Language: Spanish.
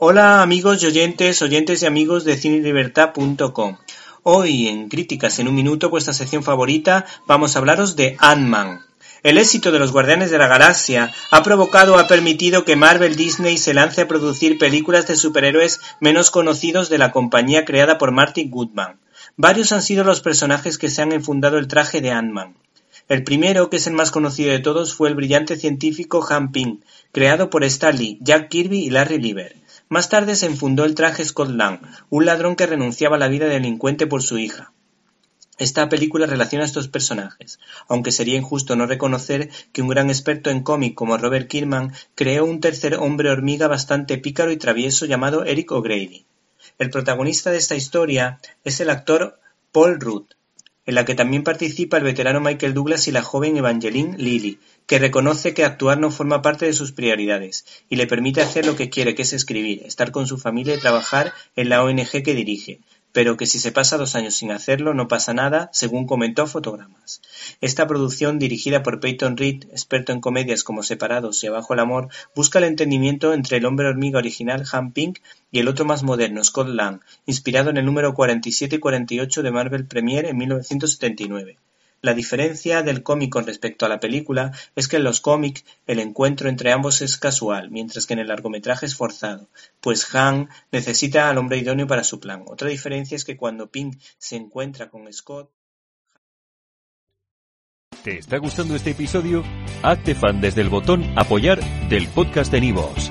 Hola amigos y oyentes, oyentes y amigos de cinelibertad.com. Hoy en Críticas en un Minuto, vuestra sección favorita, vamos a hablaros de Ant-Man. El éxito de los Guardianes de la Galaxia ha provocado o ha permitido que Marvel Disney se lance a producir películas de superhéroes menos conocidos de la compañía creada por Martin Goodman. Varios han sido los personajes que se han enfundado el traje de Ant-Man. El primero, que es el más conocido de todos, fue el brillante científico Han Ping, creado por Stan Lee, Jack Kirby y Larry Lieber. Más tarde se enfundó el traje Scott Lang, un ladrón que renunciaba a la vida delincuente por su hija. Esta película relaciona a estos personajes, aunque sería injusto no reconocer que un gran experto en cómic como Robert Kirkman creó un tercer hombre hormiga bastante pícaro y travieso llamado Eric O'Grady. El protagonista de esta historia es el actor Paul Rudd, en la que también participa el veterano Michael Douglas y la joven Evangeline Lilly, que reconoce que actuar no forma parte de sus prioridades y le permite hacer lo que quiere, que es escribir, estar con su familia y trabajar en la ONG que dirige, pero que si se pasa dos años sin hacerlo no pasa nada, según comentó Fotogramas. Esta producción, dirigida por Peyton Reed, experto en comedias como Separados y Abajo el Amor, busca el entendimiento entre el hombre hormiga original Han Pink y el otro más moderno, Scott Lang, inspirado en el número 47 y 48 de Marvel Premiere en 1979. La diferencia del cómic con respecto a la película es que en los cómics el encuentro entre ambos es casual, mientras que en el largometraje es forzado, pues Han necesita al hombre idóneo para su plan. Otra diferencia es que cuando Pink se encuentra con Scott... ¿Te está gustando este episodio? Hazte fan desde el botón apoyar del podcast de Nivos.